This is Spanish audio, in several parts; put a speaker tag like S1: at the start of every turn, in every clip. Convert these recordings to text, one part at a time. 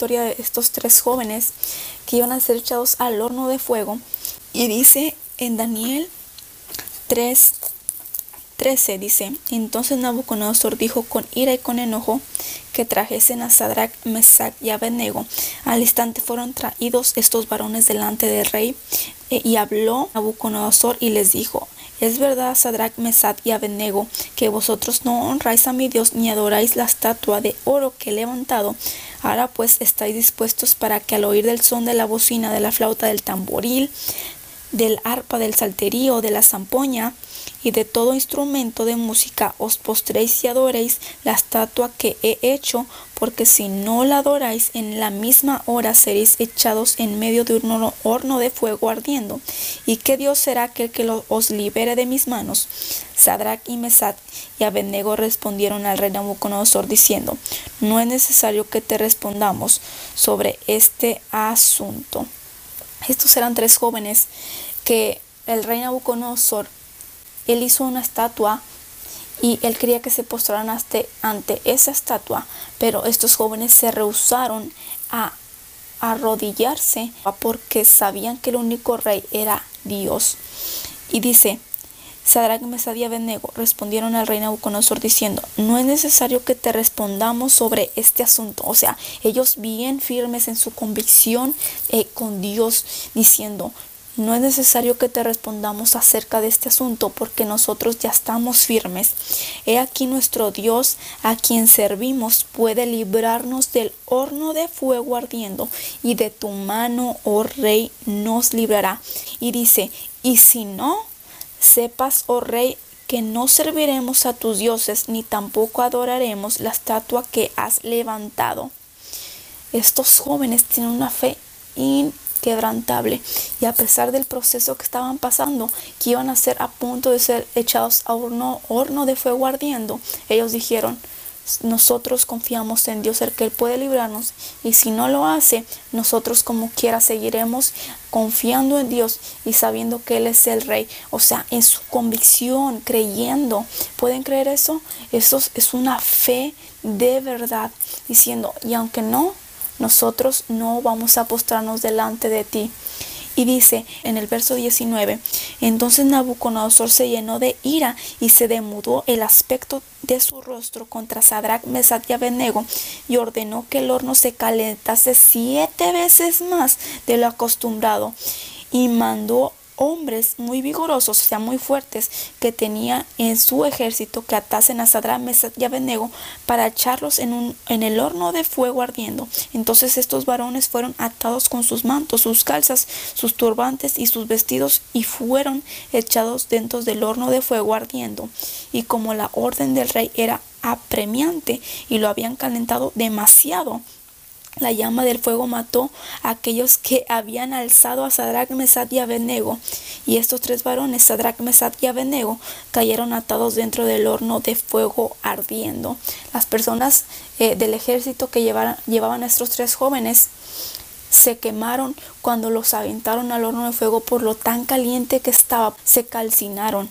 S1: historia de estos tres jóvenes que iban a ser echados al horno de fuego. Y dice en Daniel 3, 13 dice, entonces Nabucodonosor dijo con ira y con enojo que trajesen a Sadrach, Mesach y Abednego. Al instante fueron traídos estos varones delante del rey e, y habló Nabucodonosor y les dijo, es verdad, Sadrach, Mesach y Abednego, que vosotros no honráis a mi Dios ni adoráis la estatua de oro que he levantado. Ahora pues estáis dispuestos para que al oír del son de la bocina, de la flauta, del tamboril, del arpa, del salterío, de la zampoña, y de todo instrumento de música os postréis y adoréis la estatua que he hecho, porque si no la adoráis en la misma hora seréis echados en medio de un horno de fuego ardiendo. ¿Y qué Dios será aquel que os libere de mis manos? Sadrach y Mesach y Abednego respondieron al rey Nabucodonosor diciendo, no es necesario que te respondamos sobre este asunto. Estos eran tres jóvenes que el rey Nabucodonosor él hizo una estatua y él quería que se postraran ante, esa estatua, pero estos jóvenes se rehusaron a arrodillarse porque sabían que el único rey era Dios. Y dice, Sadrach, Mesad y Abednego respondieron al rey Nabucodonosor diciendo, no es necesario que te respondamos sobre este asunto. O sea, ellos bien firmes en su convicción eh, con Dios, diciendo, no es necesario que te respondamos acerca de este asunto porque nosotros ya estamos firmes. He aquí nuestro Dios a quien servimos puede librarnos del horno de fuego ardiendo y de tu mano, oh rey, nos librará. Y dice, y si no, sepas, oh rey, que no serviremos a tus dioses ni tampoco adoraremos la estatua que has levantado. Estos jóvenes tienen una fe increíble quebrantable y a pesar del proceso que estaban pasando, que iban a ser a punto de ser echados a horno, horno de fuego ardiendo, ellos dijeron, nosotros confiamos en Dios, el que Él puede librarnos, y si no lo hace, nosotros como quiera seguiremos confiando en Dios y sabiendo que Él es el Rey, o sea, en su convicción, creyendo. ¿Pueden creer eso? Eso es una fe de verdad, diciendo, y aunque no, nosotros no vamos a postrarnos delante de ti. Y dice en el verso 19, entonces Nabucodonosor se llenó de ira y se demudó el aspecto de su rostro contra Sadrach, Mesach y Abednego y ordenó que el horno se calentase siete veces más de lo acostumbrado y mandó hombres muy vigorosos, o sea, muy fuertes, que tenía en su ejército que atasen a Sadra, Mesach y Abednego para echarlos en, un, en el horno de fuego ardiendo. Entonces estos varones fueron atados con sus mantos, sus calzas, sus turbantes y sus vestidos y fueron echados dentro del horno de fuego ardiendo. Y como la orden del rey era apremiante y lo habían calentado demasiado, la llama del fuego mató a aquellos que habían alzado a Sadrach, Mesad y Abednego. Y estos tres varones, Sadrach, Mesad y Abednego, cayeron atados dentro del horno de fuego ardiendo. Las personas eh, del ejército que llevaban a estos tres jóvenes se quemaron cuando los aventaron al horno de fuego por lo tan caliente que estaba. Se calcinaron.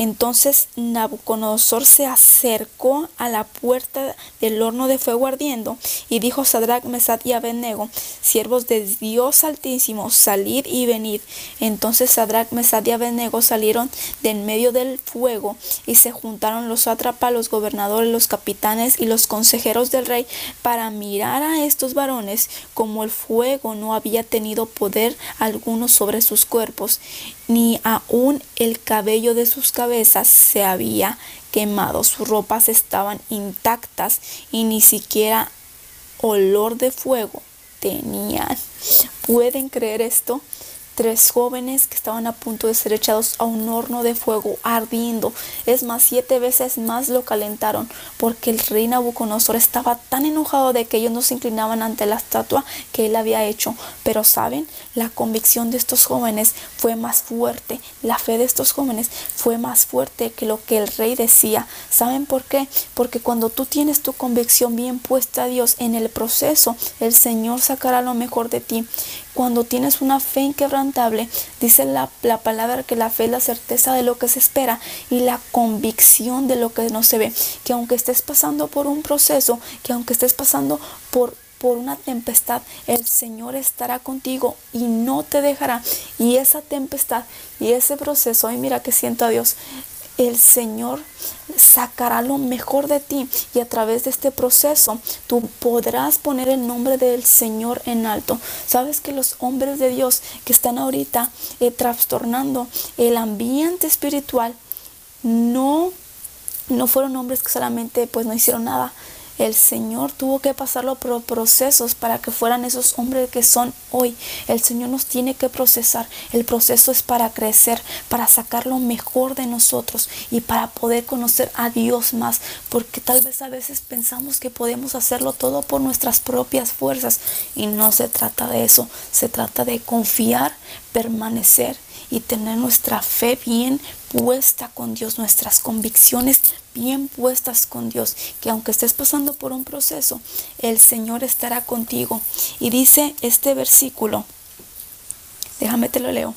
S1: Entonces Nabucodonosor se acercó a la puerta del horno de fuego ardiendo y dijo Sadrach, Mesad y Abednego, siervos de Dios Altísimo, salid y venid. Entonces Sadrach, Mesad y Abednego salieron de en medio del fuego y se juntaron los sátrapas, los gobernadores, los capitanes y los consejeros del rey para mirar a estos varones como el fuego no había tenido poder alguno sobre sus cuerpos ni aun el cabello de sus cabezas se había quemado, sus ropas estaban intactas y ni siquiera olor de fuego tenían. ¿Pueden creer esto? Tres jóvenes que estaban a punto de ser echados a un horno de fuego ardiendo. Es más, siete veces más lo calentaron, porque el rey Nabucodonosor estaba tan enojado de que ellos no se inclinaban ante la estatua que él había hecho. Pero saben, la convicción de estos jóvenes fue más fuerte, la fe de estos jóvenes fue más fuerte que lo que el rey decía. ¿Saben por qué? Porque cuando tú tienes tu convicción bien puesta a Dios en el proceso, el Señor sacará lo mejor de ti. Cuando tienes una fe inquebrantable, dice la, palabra que la fe es la certeza de lo que se espera y la convicción de lo que no se ve. Que aunque estés pasando por un proceso, que aunque estés pasando por por una tempestad, el Señor estará contigo y no te dejará. Y esa tempestad y ese proceso, ay mira que siento a Dios, el Señor sacará lo mejor de ti y a través de este proceso tú podrás poner el nombre del Señor en alto. Sabes que los hombres de Dios que están ahorita eh, trastornando el ambiente espiritual no no fueron hombres que solamente pues no hicieron nada, el Señor tuvo que pasarlo por procesos para que fueran esos hombres que son hoy. El Señor nos tiene que procesar. El proceso es para crecer, para sacar lo mejor de nosotros y para poder conocer a Dios más. Porque tal vez a veces pensamos que podemos hacerlo todo por nuestras propias fuerzas. Y no se trata de eso. Se trata de confiar, permanecer y tener nuestra fe bien puesta con Dios, nuestras convicciones bien puestas con Dios, que aunque estés pasando por un proceso, el Señor estará contigo. Y dice este versículo, déjame te lo leo.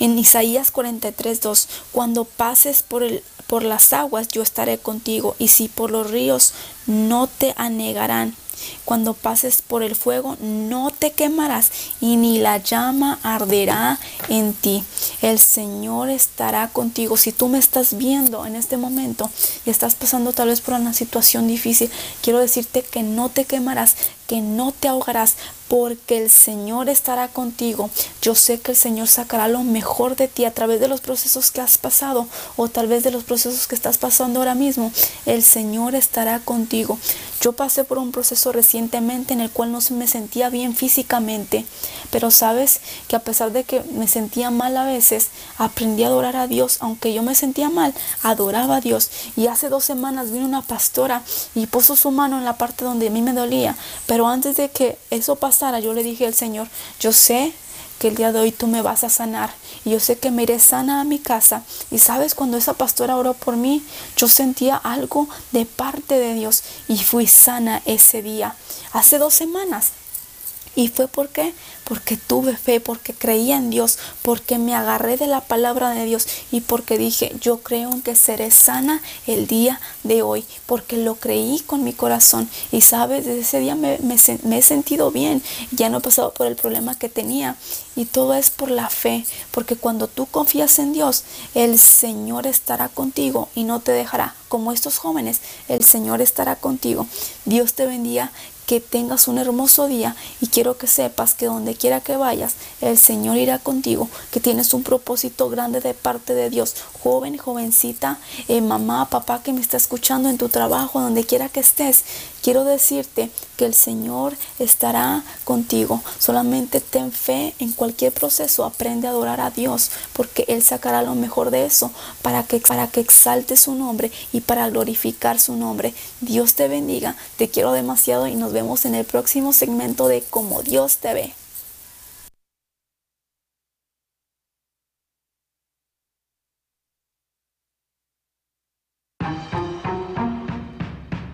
S1: En Isaías 43, 2, cuando pases por, el, por las aguas, yo estaré contigo, y si por los ríos, no te anegarán. Cuando pases por el fuego no te quemarás y ni la llama arderá en ti. El Señor estará contigo. Si tú me estás viendo en este momento y estás pasando tal vez por una situación difícil, quiero decirte que no te quemarás, que no te ahogarás, porque el Señor estará contigo. Yo sé que el Señor sacará lo mejor de ti a través de los procesos que has pasado o tal vez de los procesos que estás pasando ahora mismo. El Señor estará contigo. Yo pasé por un proceso recientemente en el cual no me sentía bien físicamente, pero sabes que a pesar de que me sentía mal a veces, aprendí a adorar a Dios, aunque yo me sentía mal, adoraba a Dios. Y hace dos semanas vino una pastora y puso su mano en la parte donde a mí me dolía, pero antes de que eso pasara, yo le dije al Señor, yo sé que el día de hoy tú me vas a sanar. Y yo sé que me iré sana a mi casa. Y sabes, cuando esa pastora oró por mí, yo sentía algo de parte de Dios y fui sana ese día. Hace dos semanas. ¿Y fue por qué? Porque tuve fe, porque creía en Dios, porque me agarré de la palabra de Dios y porque dije, yo creo en que seré sana el día de hoy, porque lo creí con mi corazón. Y sabes, desde ese día me, me he sentido bien, ya no he pasado por el problema que tenía. Y todo es por la fe, porque cuando tú confías en Dios, el Señor estará contigo y no te dejará. Como estos jóvenes, el Señor estará contigo. Dios te bendiga que tengas un hermoso día y quiero que sepas que donde quiera que vayas, el Señor irá contigo, que tienes un propósito grande de parte de Dios. Joven, jovencita, eh, mamá, papá que me está escuchando en tu trabajo, donde quiera que estés, quiero decirte que el Señor estará contigo. Solamente ten fe en cualquier proceso, aprende a adorar a Dios, porque Él sacará lo mejor de eso para que, para que exalte su nombre y para glorificar su nombre. Dios te bendiga, te quiero demasiado y nos vemos en el próximo segmento de Como Dios te ve.